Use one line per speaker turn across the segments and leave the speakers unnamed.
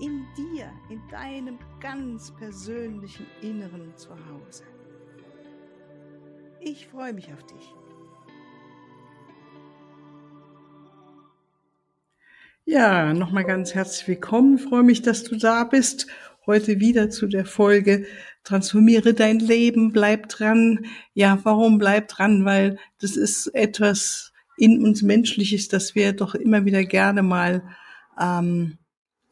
in dir, in deinem ganz persönlichen Inneren zu Hause. Ich freue mich auf dich. Ja, nochmal ganz herzlich willkommen. Ich freue mich, dass du da bist. Heute wieder zu der Folge Transformiere dein Leben, bleib dran. Ja, warum bleib dran? Weil das ist etwas in uns Menschliches, das wir doch immer wieder gerne mal ähm,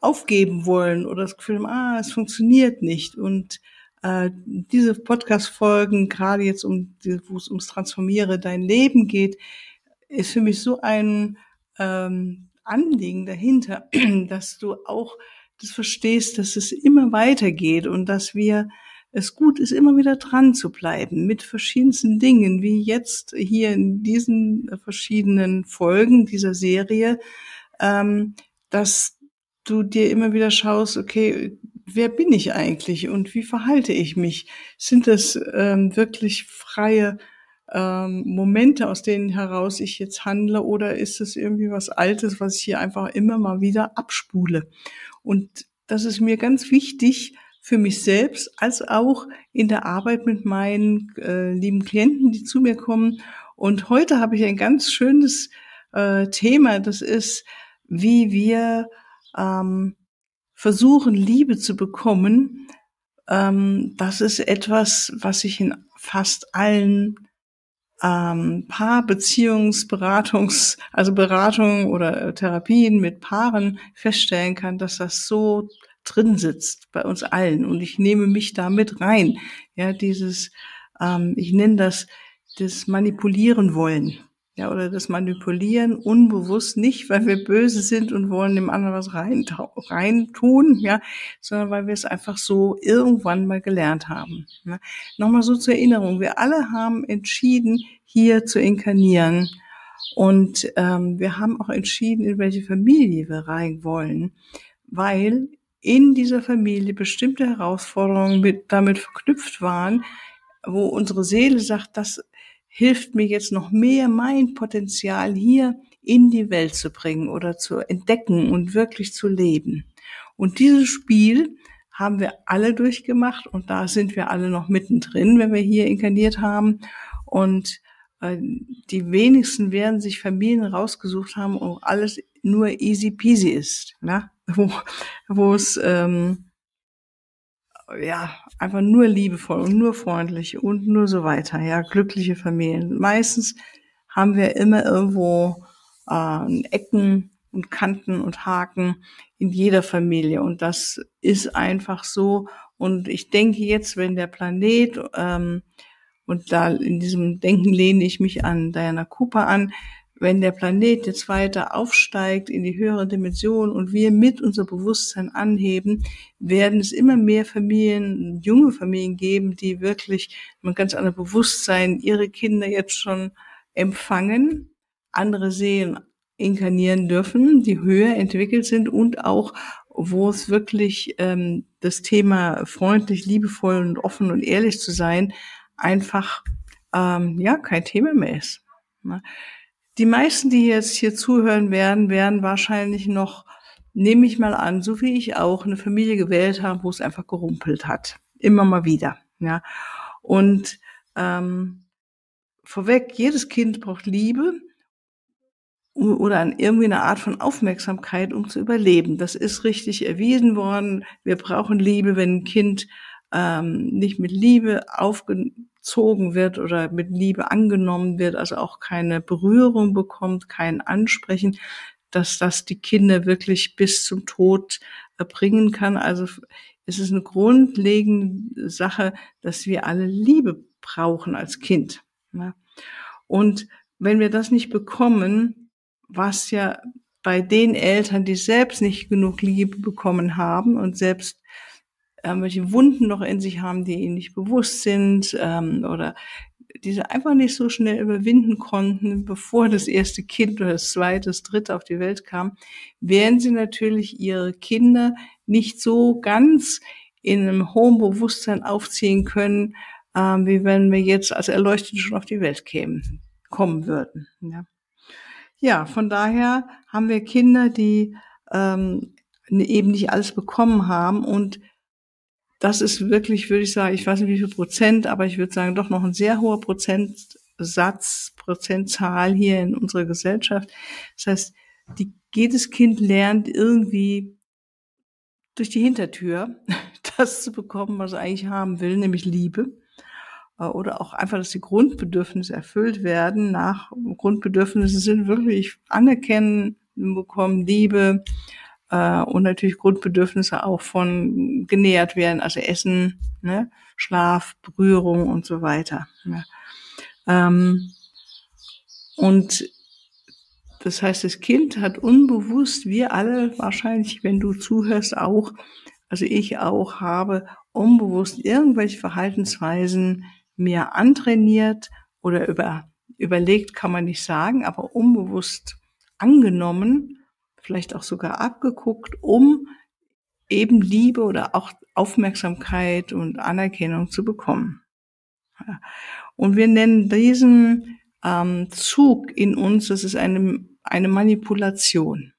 aufgeben wollen oder das Gefühl haben, ah, es funktioniert nicht. Und äh, diese Podcast-Folgen, gerade jetzt um, wo es ums Transformiere dein Leben geht, ist für mich so ein ähm, Anliegen dahinter, dass du auch das verstehst, dass es immer weitergeht und dass wir es gut ist, immer wieder dran zu bleiben mit verschiedensten Dingen, wie jetzt hier in diesen verschiedenen Folgen dieser Serie, ähm, dass du dir immer wieder schaust, okay, wer bin ich eigentlich und wie verhalte ich mich? Sind das ähm, wirklich freie ähm, Momente, aus denen heraus ich jetzt handle, oder ist es irgendwie was Altes, was ich hier einfach immer mal wieder abspule? Und das ist mir ganz wichtig für mich selbst, als auch in der Arbeit mit meinen äh, lieben Klienten, die zu mir kommen. Und heute habe ich ein ganz schönes äh, Thema, das ist, wie wir ähm, versuchen, Liebe zu bekommen, ähm, das ist etwas, was ich in fast allen ähm, Paarbeziehungsberatungs, also Beratungen oder Therapien mit Paaren feststellen kann, dass das so drin sitzt bei uns allen. Und ich nehme mich da mit rein. Ja, dieses, ähm, ich nenne das das Manipulieren wollen ja, oder das Manipulieren unbewusst nicht, weil wir böse sind und wollen dem anderen was rein, rein tun, ja, sondern weil wir es einfach so irgendwann mal gelernt haben. Ne? Nochmal so zur Erinnerung, wir alle haben entschieden, hier zu inkarnieren und ähm, wir haben auch entschieden, in welche Familie wir rein wollen, weil in dieser Familie bestimmte Herausforderungen mit, damit verknüpft waren, wo unsere Seele sagt, das hilft mir jetzt noch mehr, mein Potenzial hier in die Welt zu bringen oder zu entdecken und wirklich zu leben. Und dieses Spiel haben wir alle durchgemacht und da sind wir alle noch mittendrin, wenn wir hier inkarniert haben. Und äh, die wenigsten werden sich Familien rausgesucht haben, wo alles nur easy peasy ist, ne? wo, es ähm, ja, einfach nur liebevoll und nur freundlich und nur so weiter, ja, glückliche Familien. Meistens haben wir immer irgendwo äh, Ecken und Kanten und Haken in jeder Familie und das ist einfach so. Und ich denke jetzt, wenn der Planet ähm, und da in diesem Denken lehne ich mich an Diana Cooper an, wenn der Planet jetzt weiter aufsteigt in die höhere Dimension und wir mit unser Bewusstsein anheben, werden es immer mehr Familien, junge Familien geben, die wirklich mit ganz anderem Bewusstsein ihre Kinder jetzt schon empfangen, andere sehen, inkarnieren dürfen, die höher entwickelt sind und auch wo es wirklich ähm, das Thema freundlich, liebevoll und offen und ehrlich zu sein einfach ähm, ja kein Thema mehr ist. Ne? Die meisten, die jetzt hier zuhören werden, werden wahrscheinlich noch, nehme ich mal an, so wie ich auch, eine Familie gewählt haben, wo es einfach gerumpelt hat. Immer mal wieder. Ja. Und ähm, vorweg, jedes Kind braucht Liebe oder irgendwie eine Art von Aufmerksamkeit, um zu überleben. Das ist richtig erwiesen worden. Wir brauchen Liebe, wenn ein Kind ähm, nicht mit Liebe aufgezogen wird oder mit Liebe angenommen wird, also auch keine Berührung bekommt, kein Ansprechen, dass das die Kinder wirklich bis zum Tod erbringen kann. Also es ist eine grundlegende Sache, dass wir alle Liebe brauchen als Kind. Und wenn wir das nicht bekommen, was ja bei den Eltern, die selbst nicht genug Liebe bekommen haben und selbst irgendwelche Wunden noch in sich haben, die ihnen nicht bewusst sind ähm, oder diese einfach nicht so schnell überwinden konnten, bevor das erste Kind oder das zweite, das dritte auf die Welt kam, werden sie natürlich ihre Kinder nicht so ganz in einem hohen Bewusstsein aufziehen können, ähm, wie wenn wir jetzt als Erleuchtete schon auf die Welt kämen, kommen würden. Ja, ja von daher haben wir Kinder, die ähm, eben nicht alles bekommen haben und das ist wirklich, würde ich sagen, ich weiß nicht wie viel Prozent, aber ich würde sagen, doch noch ein sehr hoher Prozentsatz, Prozentzahl hier in unserer Gesellschaft. Das heißt, die, jedes Kind lernt irgendwie durch die Hintertür das zu bekommen, was er eigentlich haben will, nämlich Liebe. Äh, oder auch einfach, dass die Grundbedürfnisse erfüllt werden. Nach Grundbedürfnisse sind wirklich anerkennen, bekommen Liebe, äh, und natürlich Grundbedürfnisse auch von genährt werden, also Essen, ne, Schlaf, Berührung und so weiter. Ja. Ähm, und das heißt, das Kind hat unbewusst, wir alle wahrscheinlich, wenn du zuhörst, auch, also ich auch, habe unbewusst irgendwelche Verhaltensweisen mir antrainiert oder über, überlegt, kann man nicht sagen, aber unbewusst angenommen, vielleicht auch sogar abgeguckt, um eben Liebe oder auch Aufmerksamkeit und Anerkennung zu bekommen. Und wir nennen diesen ähm, Zug in uns, das ist eine, eine Manipulation.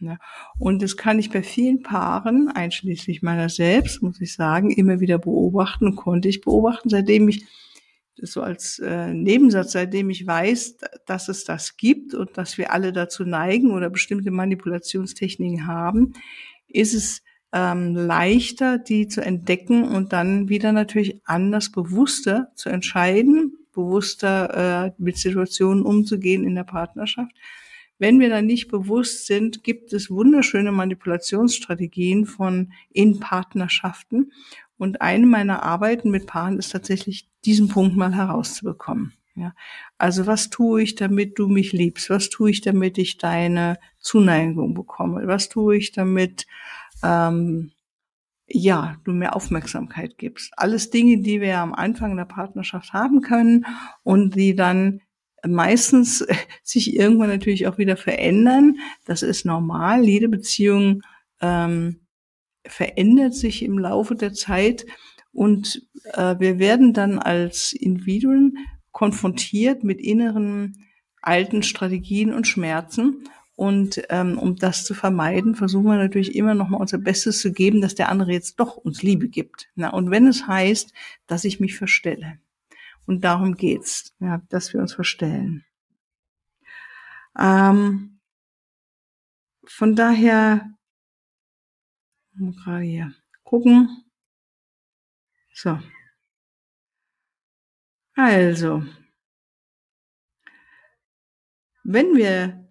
Ja. Und das kann ich bei vielen Paaren, einschließlich meiner selbst, muss ich sagen, immer wieder beobachten, konnte ich beobachten, seitdem ich so als äh, Nebensatz, seitdem ich weiß, dass es das gibt und dass wir alle dazu neigen oder bestimmte Manipulationstechniken haben, ist es ähm, leichter, die zu entdecken und dann wieder natürlich anders, bewusster zu entscheiden, bewusster äh, mit Situationen umzugehen in der Partnerschaft. Wenn wir dann nicht bewusst sind, gibt es wunderschöne Manipulationsstrategien von in Partnerschaften. Und eine meiner Arbeiten mit Paaren ist tatsächlich, diesen Punkt mal herauszubekommen. Ja, also was tue ich, damit du mich liebst? Was tue ich, damit ich deine Zuneigung bekomme? Was tue ich, damit ähm, ja du mir Aufmerksamkeit gibst? Alles Dinge, die wir am Anfang der Partnerschaft haben können und die dann meistens sich irgendwann natürlich auch wieder verändern. Das ist normal. Jede Beziehung ähm, verändert sich im Laufe der Zeit und äh, wir werden dann als Individuen konfrontiert mit inneren alten Strategien und Schmerzen. Und ähm, um das zu vermeiden, versuchen wir natürlich immer noch mal unser Bestes zu geben, dass der andere jetzt doch uns Liebe gibt. Na, und wenn es heißt, dass ich mich verstelle. Und darum geht's, ja, dass wir uns verstellen. Ähm, von daher gerade hier gucken. So. Also, wenn wir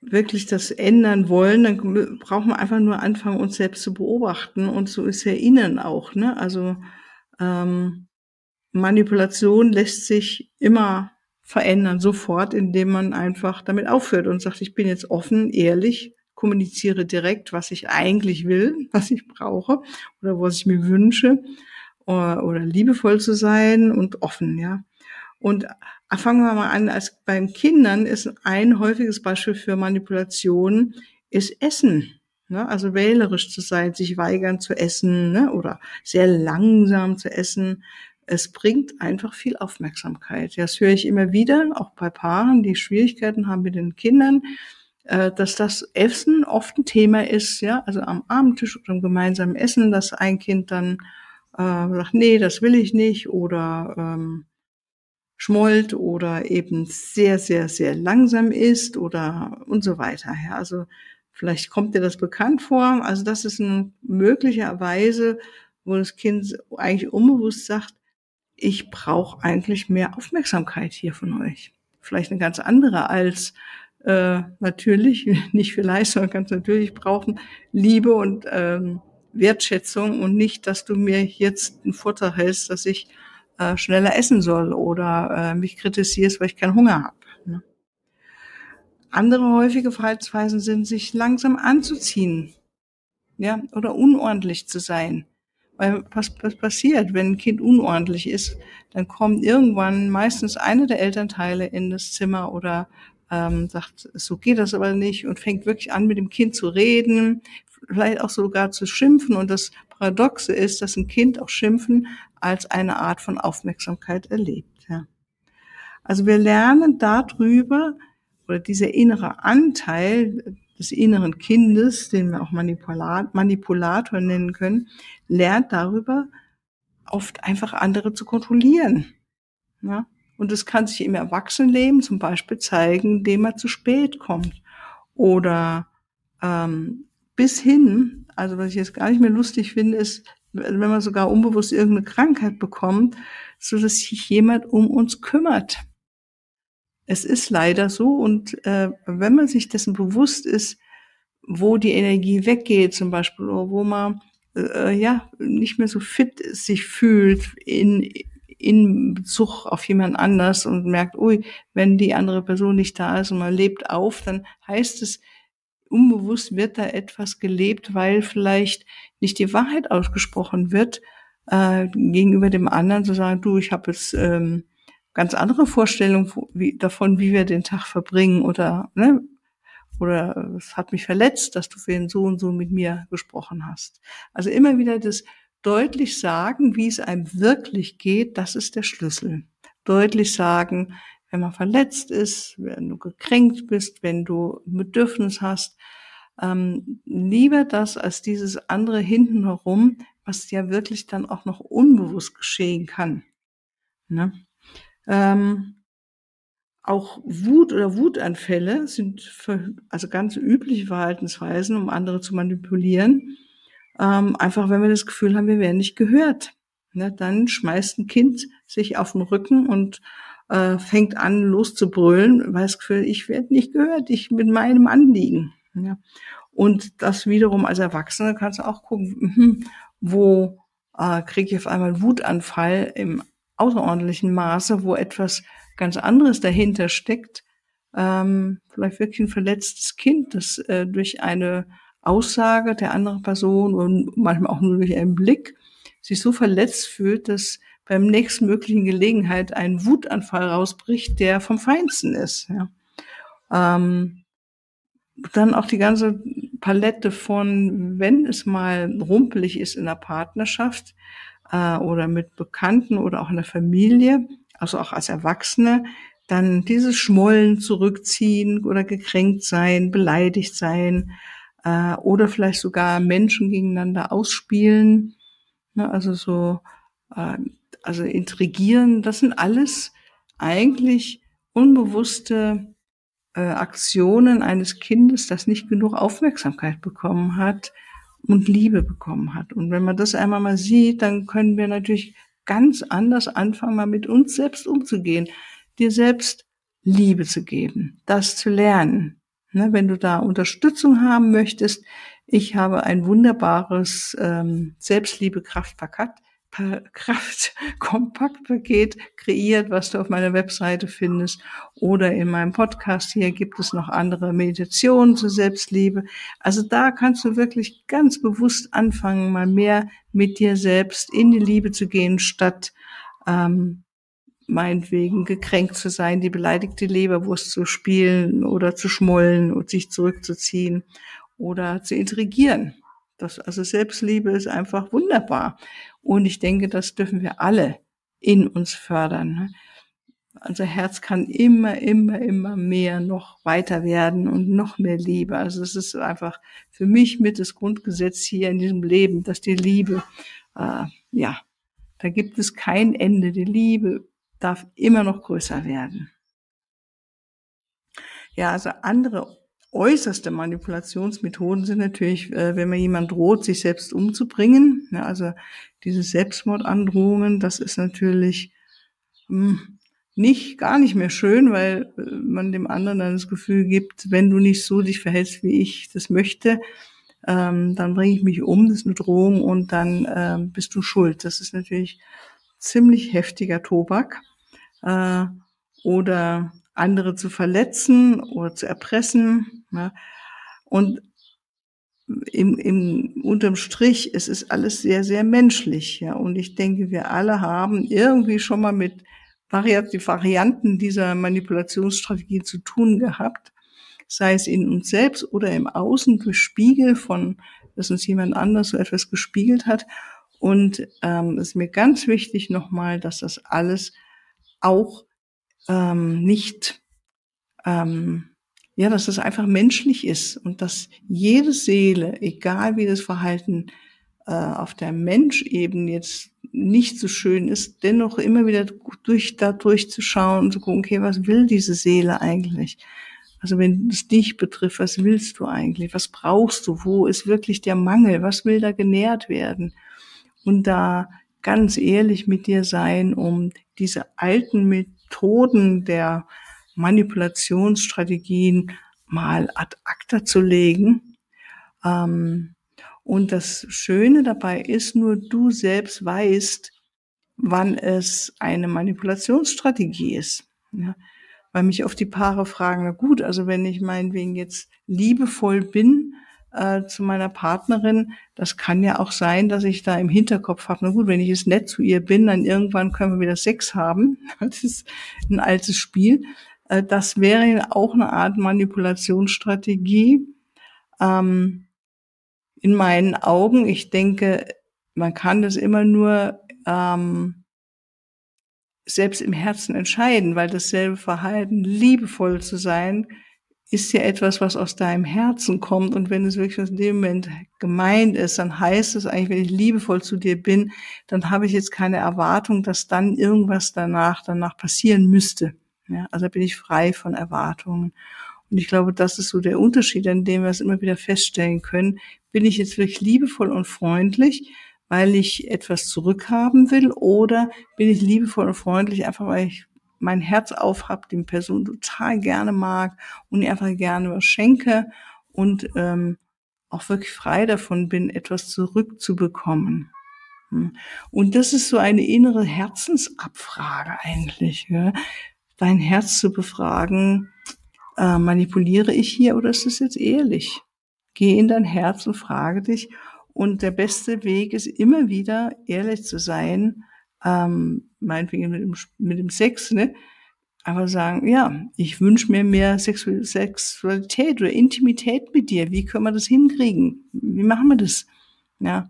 wirklich das ändern wollen, dann brauchen wir einfach nur anfangen, uns selbst zu beobachten. Und so ist ja innen auch. Ne? Also ähm, Manipulation lässt sich immer verändern, sofort, indem man einfach damit aufhört und sagt, ich bin jetzt offen, ehrlich kommuniziere direkt, was ich eigentlich will, was ich brauche oder was ich mir wünsche oder, oder liebevoll zu sein und offen, ja. Und fangen wir mal an, als beim Kindern ist ein häufiges Beispiel für Manipulation ist Essen. Ne? Also wählerisch zu sein, sich weigern zu essen ne? oder sehr langsam zu essen. Es bringt einfach viel Aufmerksamkeit. Das höre ich immer wieder, auch bei Paaren, die Schwierigkeiten haben mit den Kindern äh, dass das Essen oft ein Thema ist, ja, also am Abendtisch oder im gemeinsamen Essen, dass ein Kind dann äh, sagt, nee, das will ich nicht oder ähm, schmollt oder eben sehr, sehr, sehr langsam ist oder und so weiter. Ja, also vielleicht kommt dir das bekannt vor. Also das ist ein möglicherweise, wo das Kind eigentlich unbewusst sagt, ich brauche eigentlich mehr Aufmerksamkeit hier von euch. Vielleicht eine ganz andere als äh, natürlich, nicht vielleicht, sondern ganz natürlich brauchen Liebe und ähm, Wertschätzung und nicht, dass du mir jetzt einen Vorteil hältst, dass ich äh, schneller essen soll oder äh, mich kritisierst, weil ich keinen Hunger habe. Ne? Andere häufige Verhaltensweisen sind, sich langsam anzuziehen. ja, oder unordentlich zu sein. Weil was, was passiert, wenn ein Kind unordentlich ist, dann kommt irgendwann meistens einer der Elternteile in das Zimmer oder ähm, sagt, so geht das aber nicht und fängt wirklich an, mit dem Kind zu reden, vielleicht auch sogar zu schimpfen. Und das Paradoxe ist, dass ein Kind auch Schimpfen als eine Art von Aufmerksamkeit erlebt. Ja. Also wir lernen darüber, oder dieser innere Anteil des inneren Kindes, den wir auch Manipulator nennen können, lernt darüber, oft einfach andere zu kontrollieren. Ja? Und es kann sich im Erwachsenenleben zum Beispiel zeigen, indem er zu spät kommt. Oder ähm, bis hin, also was ich jetzt gar nicht mehr lustig finde, ist, wenn man sogar unbewusst irgendeine Krankheit bekommt, so dass sich jemand um uns kümmert. Es ist leider so und äh, wenn man sich dessen bewusst ist, wo die Energie weggeht zum Beispiel oder wo man äh, ja nicht mehr so fit sich fühlt in in Bezug auf jemand anders und merkt, ui, wenn die andere Person nicht da ist und man lebt auf, dann heißt es, unbewusst wird da etwas gelebt, weil vielleicht nicht die Wahrheit ausgesprochen wird äh, gegenüber dem anderen, zu sagen, du, ich habe jetzt ähm, ganz andere Vorstellungen wie, davon, wie wir den Tag verbringen oder ne, oder es hat mich verletzt, dass du für so und so mit mir gesprochen hast. Also immer wieder das deutlich sagen, wie es einem wirklich geht, das ist der Schlüssel. Deutlich sagen, wenn man verletzt ist, wenn du gekränkt bist, wenn du ein Bedürfnis hast, ähm, lieber das als dieses andere hinten herum, was ja wirklich dann auch noch unbewusst geschehen kann. Ne? Ähm, auch Wut oder Wutanfälle sind für, also ganz übliche Verhaltensweisen, um andere zu manipulieren. Ähm, einfach, wenn wir das Gefühl haben, wir werden nicht gehört. Ne, dann schmeißt ein Kind sich auf den Rücken und äh, fängt an loszubrüllen, weil das Gefühl, ich werde nicht gehört, ich mit meinem Anliegen. Ja. Und das wiederum als Erwachsene kannst du auch gucken, hm, wo äh, kriege ich auf einmal einen Wutanfall im außerordentlichen Maße, wo etwas ganz anderes dahinter steckt, ähm, vielleicht wirklich ein verletztes Kind, das äh, durch eine Aussage der anderen Person und manchmal auch nur durch einen Blick sich so verletzt fühlt, dass beim nächsten möglichen Gelegenheit ein Wutanfall rausbricht, der vom Feinsten ist. Ja. Ähm, dann auch die ganze Palette von, wenn es mal rumpelig ist in der Partnerschaft äh, oder mit Bekannten oder auch in der Familie, also auch als Erwachsene, dann dieses Schmollen zurückziehen oder gekränkt sein, beleidigt sein äh, oder vielleicht sogar Menschen gegeneinander ausspielen. Ne, also so, äh, also intrigieren, das sind alles eigentlich unbewusste äh, Aktionen eines Kindes, das nicht genug Aufmerksamkeit bekommen hat und Liebe bekommen hat. Und wenn man das einmal mal sieht, dann können wir natürlich ganz anders anfangen, mal mit uns selbst umzugehen, dir selbst Liebe zu geben, das zu lernen. Ne, wenn du da Unterstützung haben möchtest, ich habe ein wunderbares ähm, Selbstliebe-Kraftpaket Kraft Kompaktpaket kreiert, was du auf meiner Webseite findest. Oder in meinem Podcast hier gibt es noch andere Meditationen zur Selbstliebe. Also da kannst du wirklich ganz bewusst anfangen, mal mehr mit dir selbst in die Liebe zu gehen, statt ähm, meinetwegen gekränkt zu sein, die beleidigte Leberwurst zu spielen oder zu schmollen und sich zurückzuziehen oder zu intrigieren. Das, also Selbstliebe ist einfach wunderbar. Und ich denke, das dürfen wir alle in uns fördern. Ne? Unser Herz kann immer, immer, immer mehr noch weiter werden und noch mehr Liebe. Also es ist einfach für mich mit das Grundgesetz hier in diesem Leben, dass die Liebe, äh, ja, da gibt es kein Ende. Die Liebe darf immer noch größer werden. Ja, also andere äußerste Manipulationsmethoden sind natürlich, äh, wenn man jemand droht, sich selbst umzubringen. Ja, also diese Selbstmordandrohungen, das ist natürlich hm, nicht, gar nicht mehr schön, weil äh, man dem anderen dann das Gefühl gibt, wenn du nicht so dich verhältst, wie ich das möchte, ähm, dann bringe ich mich um, das ist eine Drohung und dann ähm, bist du schuld. Das ist natürlich ziemlich heftiger Tobak. Äh, oder andere zu verletzen oder zu erpressen. Ne? Und im, im unterm Strich, es ist alles sehr, sehr menschlich, ja. Und ich denke, wir alle haben irgendwie schon mal mit Vari die Varianten dieser Manipulationsstrategie zu tun gehabt, sei es in uns selbst oder im Außen durch von, dass uns jemand anders so etwas gespiegelt hat. Und ähm, es ist mir ganz wichtig nochmal, dass das alles auch ähm, nicht ähm, ja, dass es einfach menschlich ist und dass jede Seele, egal wie das Verhalten äh, auf der Menschebene jetzt nicht so schön ist, dennoch immer wieder durch da durchzuschauen und zu gucken, okay, was will diese Seele eigentlich? Also wenn es dich betrifft, was willst du eigentlich? Was brauchst du? Wo ist wirklich der Mangel? Was will da genährt werden? Und da ganz ehrlich mit dir sein, um diese alten Methoden der Manipulationsstrategien mal ad acta zu legen. Ähm, und das Schöne dabei ist, nur du selbst weißt, wann es eine Manipulationsstrategie ist. Ja, weil mich oft die Paare fragen, na gut, also wenn ich meinetwegen jetzt liebevoll bin äh, zu meiner Partnerin, das kann ja auch sein, dass ich da im Hinterkopf habe, na gut, wenn ich jetzt nett zu ihr bin, dann irgendwann können wir wieder Sex haben. Das ist ein altes Spiel. Äh, das wäre auch eine Art Manipulationsstrategie. Ähm, in meinen Augen, ich denke, man kann das immer nur ähm, selbst im Herzen entscheiden, weil dasselbe Verhalten, liebevoll zu sein, ist ja etwas, was aus deinem Herzen kommt. Und wenn es wirklich in dem Moment gemeint ist, dann heißt es eigentlich, wenn ich liebevoll zu dir bin, dann habe ich jetzt keine Erwartung, dass dann irgendwas danach, danach passieren müsste. Ja, also bin ich frei von Erwartungen. Und ich glaube, das ist so der Unterschied, an dem wir es immer wieder feststellen können. Bin ich jetzt wirklich liebevoll und freundlich, weil ich etwas zurückhaben will, oder bin ich liebevoll und freundlich einfach, weil ich mein Herz aufhab, die Person total gerne mag und einfach gerne was schenke und ähm, auch wirklich frei davon bin, etwas zurückzubekommen. Hm. Und das ist so eine innere Herzensabfrage eigentlich. Ja dein Herz zu befragen, äh, manipuliere ich hier oder ist es jetzt ehrlich? Geh in dein Herz und frage dich. Und der beste Weg ist immer wieder ehrlich zu sein, ähm, meinetwegen mit dem, mit dem Sex, ne? Aber sagen, ja, ich wünsche mir mehr Sexu Sexualität oder Intimität mit dir. Wie können wir das hinkriegen? Wie machen wir das? Ja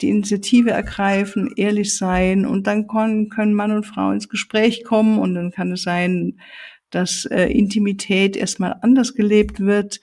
die Initiative ergreifen, ehrlich sein und dann können, können Mann und Frau ins Gespräch kommen und dann kann es sein, dass äh, Intimität erstmal anders gelebt wird,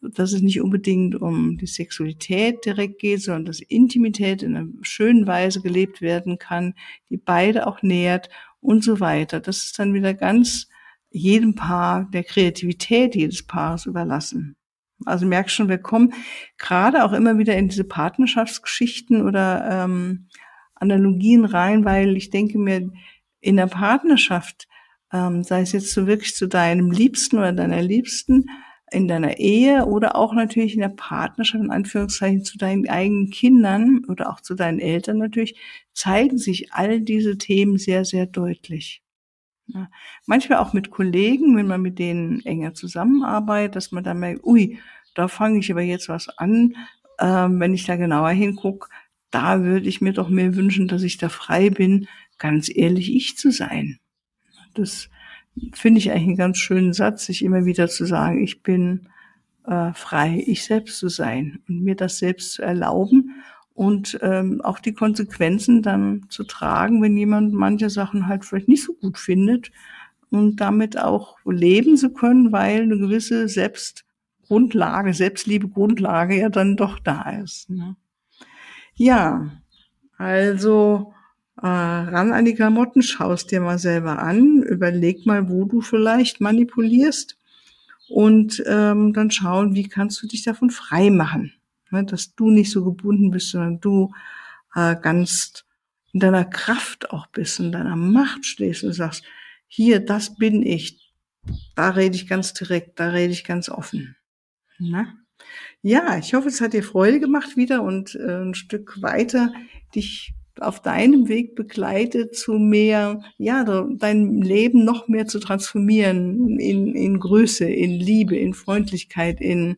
dass es nicht unbedingt um die Sexualität direkt geht, sondern dass Intimität in einer schönen Weise gelebt werden kann, die beide auch nährt und so weiter. Das ist dann wieder ganz jedem Paar der Kreativität jedes Paares überlassen. Also merkst schon, wir kommen gerade auch immer wieder in diese Partnerschaftsgeschichten oder ähm, Analogien rein, weil ich denke mir, in der Partnerschaft, ähm, sei es jetzt so wirklich zu deinem Liebsten oder deiner Liebsten, in deiner Ehe oder auch natürlich in der Partnerschaft, in Anführungszeichen, zu deinen eigenen Kindern oder auch zu deinen Eltern natürlich, zeigen sich all diese Themen sehr, sehr deutlich. Ja. Manchmal auch mit Kollegen, wenn man mit denen enger zusammenarbeitet, dass man dann merkt, ui, da fange ich aber jetzt was an, ähm, wenn ich da genauer hinguck, da würde ich mir doch mehr wünschen, dass ich da frei bin, ganz ehrlich ich zu sein. Das finde ich eigentlich einen ganz schönen Satz, sich immer wieder zu sagen, ich bin äh, frei, ich selbst zu sein und mir das selbst zu erlauben und ähm, auch die Konsequenzen dann zu tragen, wenn jemand manche Sachen halt vielleicht nicht so gut findet und damit auch leben zu können, weil eine gewisse Selbstgrundlage, Selbstliebe Grundlage ja dann doch da ist. Ne? Ja, also äh, ran an die Klamotten, schaust dir mal selber an, überleg mal, wo du vielleicht manipulierst und ähm, dann schauen, wie kannst du dich davon frei machen ne, dass du nicht so gebunden bist, sondern du äh, ganz in deiner Kraft auch bist, in deiner Macht stehst und sagst, hier, das bin ich. Da rede ich ganz direkt, da rede ich ganz offen. Na? Ja, ich hoffe, es hat dir Freude gemacht wieder und äh, ein Stück weiter dich auf deinem Weg begleitet zu mehr, ja, dein Leben noch mehr zu transformieren in, in Größe, in Liebe, in Freundlichkeit, in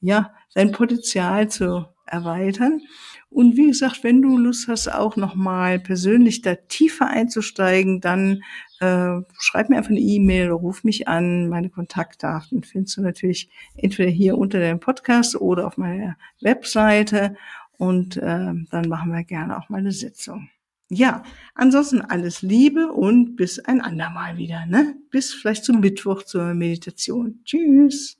ja, dein Potenzial zu erweitern. Und wie gesagt, wenn du Lust hast, auch nochmal persönlich da tiefer einzusteigen, dann äh, schreib mir einfach eine E-Mail oder ruf mich an. Meine Kontaktdaten findest du natürlich entweder hier unter dem Podcast oder auf meiner Webseite. Und äh, dann machen wir gerne auch mal eine Sitzung. Ja, ansonsten alles Liebe und bis ein andermal wieder. Ne? Bis vielleicht zum Mittwoch zur Meditation. Tschüss.